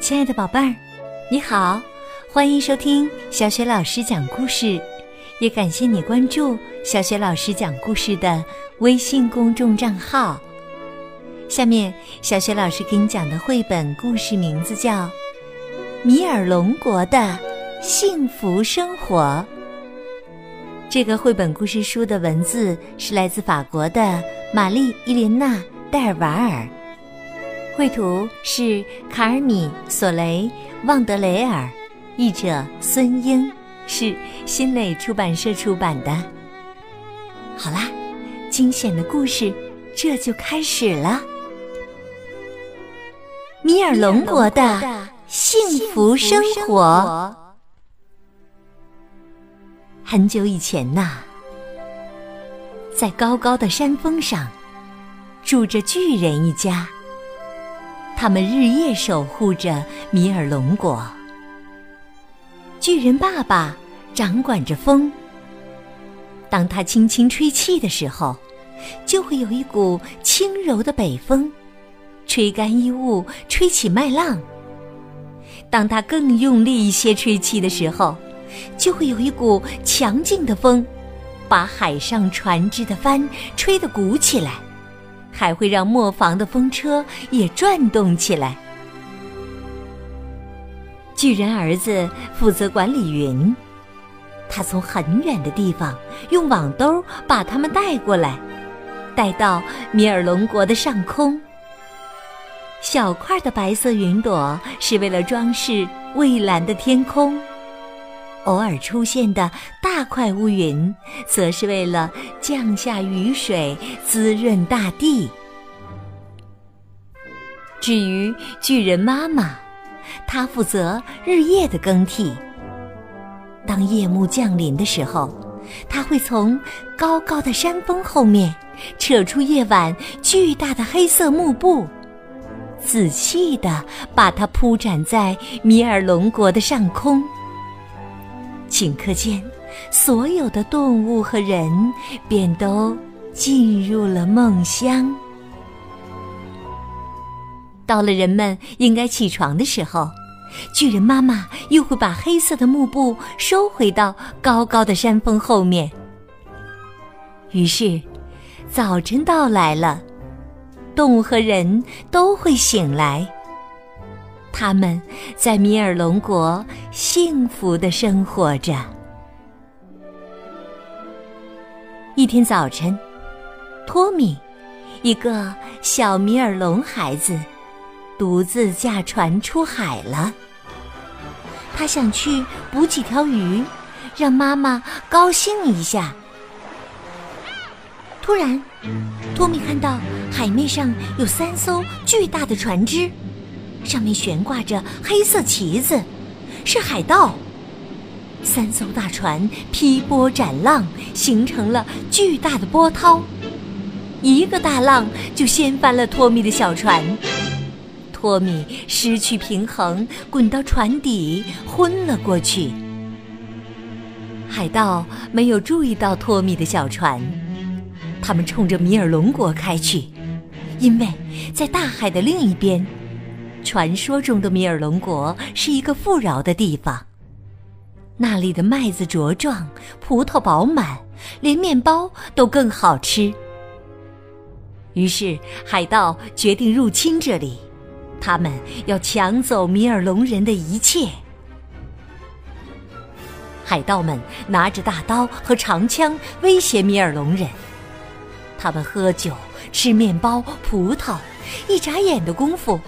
亲爱的宝贝儿，你好，欢迎收听小雪老师讲故事，也感谢你关注小雪老师讲故事的微信公众账号。下面，小雪老师给你讲的绘本故事名字叫《米尔龙国的幸福生活》。这个绘本故事书的文字是来自法国的玛丽伊莲娜·戴尔瓦尔。绘图是卡尔米·索雷·旺德雷尔，译者孙英，是新蕾出版社出版的。好啦，惊险的故事这就开始了。米尔龙国的幸福生活。很久以前呐，在高高的山峰上，住着巨人一家。他们日夜守护着米尔龙国。巨人爸爸掌管着风，当他轻轻吹气的时候，就会有一股轻柔的北风，吹干衣物，吹起麦浪。当他更用力一些吹气的时候，就会有一股强劲的风，把海上船只的帆吹得鼓起来。还会让磨坊的风车也转动起来。巨人儿子负责管理云，他从很远的地方用网兜把它们带过来，带到米尔龙国的上空。小块的白色云朵是为了装饰蔚蓝的天空。偶尔出现的大块乌云，则是为了降下雨水，滋润大地。至于巨人妈妈，她负责日夜的更替。当夜幕降临的时候，她会从高高的山峰后面扯出夜晚巨大的黑色幕布，仔细的把它铺展在米尔龙国的上空。顷刻间，所有的动物和人便都进入了梦乡。到了人们应该起床的时候，巨人妈妈又会把黑色的幕布收回到高高的山峰后面。于是，早晨到来了，动物和人都会醒来。他们在米尔龙国幸福的生活着。一天早晨，托米，一个小米尔龙孩子，独自驾船出海了。他想去捕几条鱼，让妈妈高兴一下。突然，托米看到海面上有三艘巨大的船只。上面悬挂着黑色旗子，是海盗。三艘大船劈波斩浪，形成了巨大的波涛。一个大浪就掀翻了托米的小船，托米失去平衡，滚到船底，昏了过去。海盗没有注意到托米的小船，他们冲着米尔龙国开去，因为在大海的另一边。传说中的米尔龙国是一个富饶的地方，那里的麦子茁壮，葡萄饱满，连面包都更好吃。于是海盗决定入侵这里，他们要抢走米尔龙人的一切。海盗们拿着大刀和长枪威胁米尔龙人，他们喝酒、吃面包、葡萄，一眨眼的功夫。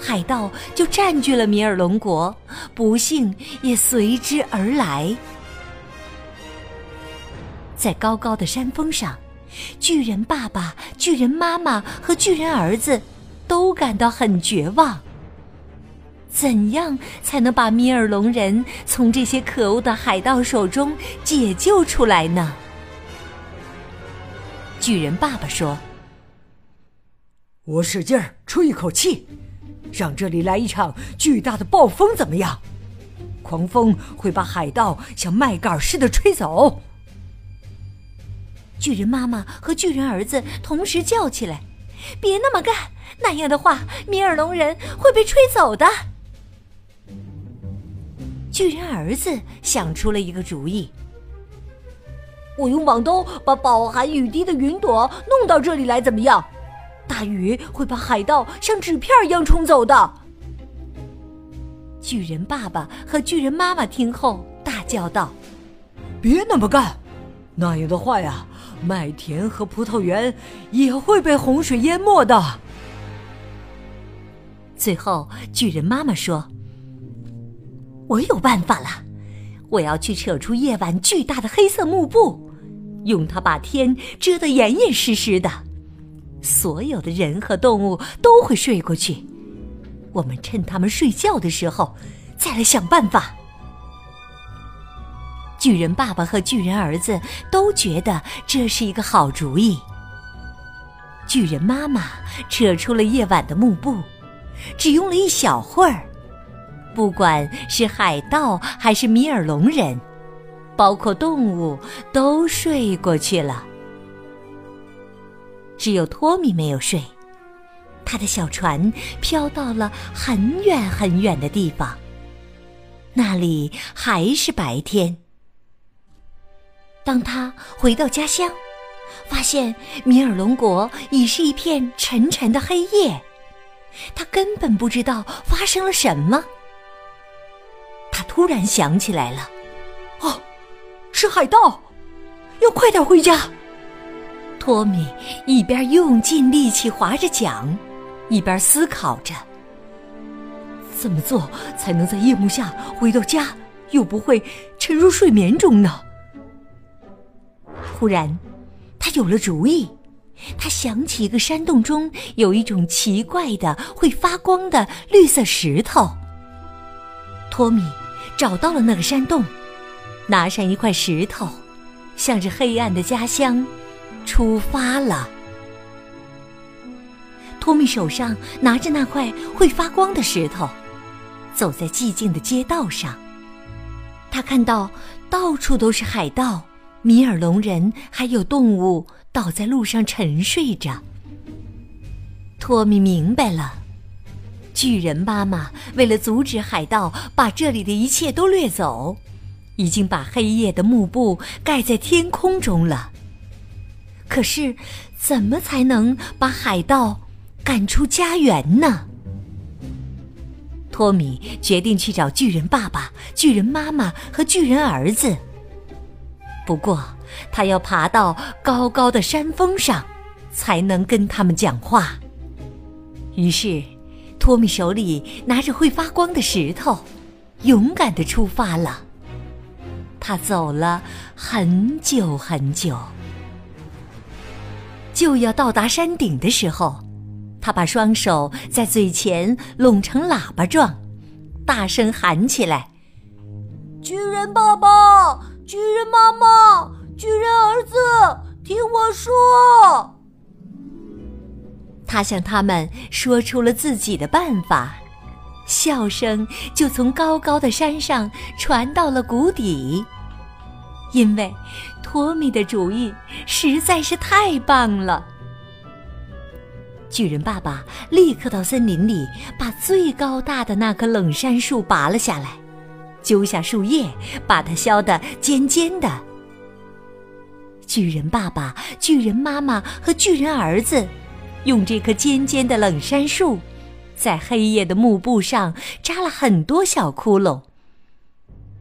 海盗就占据了米尔龙国，不幸也随之而来。在高高的山峰上，巨人爸爸、巨人妈妈和巨人儿子都感到很绝望。怎样才能把米尔龙人从这些可恶的海盗手中解救出来呢？巨人爸爸说：“我使劲儿出一口气。”让这里来一场巨大的暴风怎么样？狂风会把海盗像麦秆似的吹走。巨人妈妈和巨人儿子同时叫起来：“别那么干，那样的话，米尔龙人会被吹走的。”巨人儿子想出了一个主意：“我用网兜把饱含雨滴的云朵弄到这里来，怎么样？大雨会把海盗像纸片一样冲走的。”巨人爸爸和巨人妈妈听后大叫道：“别那么干！那样的话呀，麦田和葡萄园也会被洪水淹没的。”最后，巨人妈妈说：“我有办法了，我要去扯出夜晚巨大的黑色幕布，用它把天遮得严严实实的，所有的人和动物都会睡过去。”我们趁他们睡觉的时候，再来想办法。巨人爸爸和巨人儿子都觉得这是一个好主意。巨人妈妈扯出了夜晚的幕布，只用了一小会儿，不管是海盗还是米尔龙人，包括动物，都睡过去了。只有托米没有睡。他的小船飘到了很远很远的地方，那里还是白天。当他回到家乡，发现米尔龙国已是一片沉沉的黑夜，他根本不知道发生了什么。他突然想起来了，哦，是海盗，要快点回家。托米一边用尽力气划着桨。一边思考着，怎么做才能在夜幕下回到家，又不会沉入睡眠中呢？忽然，他有了主意。他想起一个山洞中有一种奇怪的会发光的绿色石头。托米找到了那个山洞，拿上一块石头，向着黑暗的家乡出发了。托米手上拿着那块会发光的石头，走在寂静的街道上。他看到到处都是海盗、米尔龙人，还有动物倒在路上沉睡着。托米明白了，巨人妈妈为了阻止海盗把这里的一切都掠走，已经把黑夜的幕布盖在天空中了。可是，怎么才能把海盗？赶出家园呢？托米决定去找巨人爸爸、巨人妈妈和巨人儿子。不过，他要爬到高高的山峰上，才能跟他们讲话。于是，托米手里拿着会发光的石头，勇敢的出发了。他走了很久很久，就要到达山顶的时候。他把双手在嘴前拢成喇叭状，大声喊起来：“巨人爸爸，巨人妈妈，巨人儿子，听我说！”他向他们说出了自己的办法，笑声就从高高的山上传到了谷底，因为托米的主意实在是太棒了。巨人爸爸立刻到森林里，把最高大的那棵冷杉树拔了下来，揪下树叶，把它削得尖尖的。巨人爸爸、巨人妈妈和巨人儿子，用这棵尖尖的冷杉树，在黑夜的幕布上扎了很多小窟窿。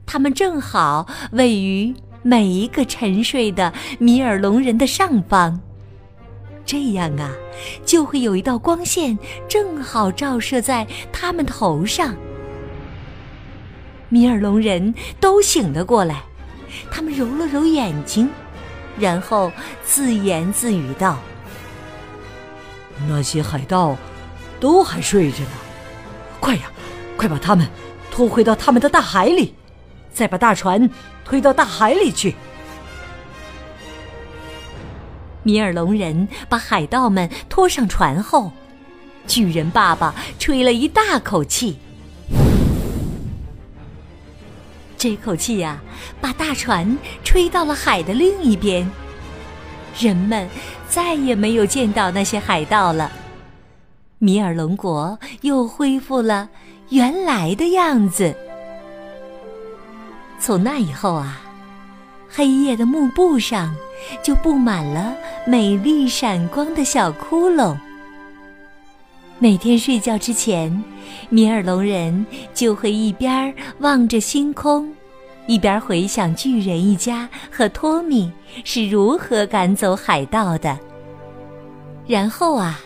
它们正好位于每一个沉睡的米尔龙人的上方。这样啊，就会有一道光线正好照射在他们头上。米尔龙人都醒了过来，他们揉了揉眼睛，然后自言自语道：“那些海盗都还睡着呢，快呀，快把他们拖回到他们的大海里，再把大船推到大海里去。”米尔龙人把海盗们拖上船后，巨人爸爸吹了一大口气。这口气呀，把大船吹到了海的另一边。人们再也没有见到那些海盗了，米尔龙国又恢复了原来的样子。从那以后啊，黑夜的幕布上就布满了美丽闪光的小窟窿。每天睡觉之前，米尔龙人就会一边望着星空，一边回想巨人一家和托米是如何赶走海盗的。然后啊，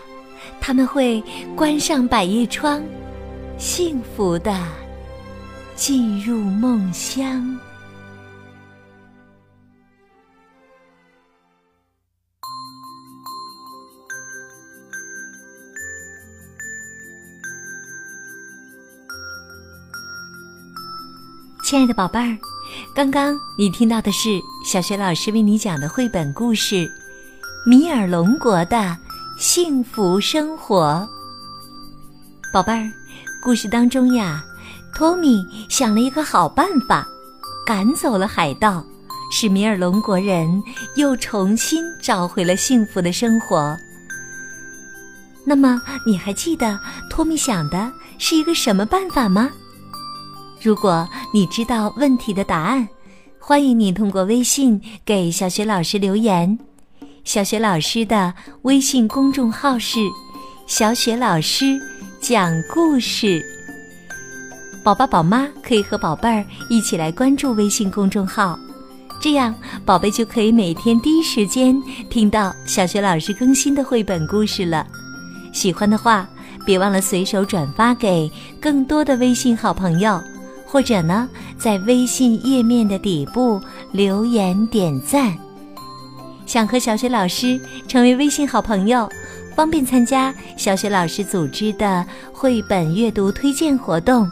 他们会关上百叶窗，幸福的。进入梦乡。亲爱的宝贝儿，刚刚你听到的是小学老师为你讲的绘本故事《米尔龙国的幸福生活》。宝贝儿，故事当中呀。托米想了一个好办法，赶走了海盗，使米尔龙国人又重新找回了幸福的生活。那么，你还记得托米想的是一个什么办法吗？如果你知道问题的答案，欢迎你通过微信给小雪老师留言。小雪老师的微信公众号是“小雪老师讲故事”。宝宝、宝妈可以和宝贝儿一起来关注微信公众号，这样宝贝就可以每天第一时间听到小学老师更新的绘本故事了。喜欢的话，别忘了随手转发给更多的微信好朋友，或者呢，在微信页面的底部留言点赞。想和小学老师成为微信好朋友，方便参加小学老师组织的绘本阅读推荐活动。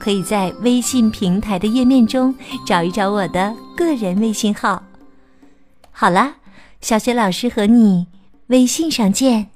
可以在微信平台的页面中找一找我的个人微信号。好啦，小雪老师和你微信上见。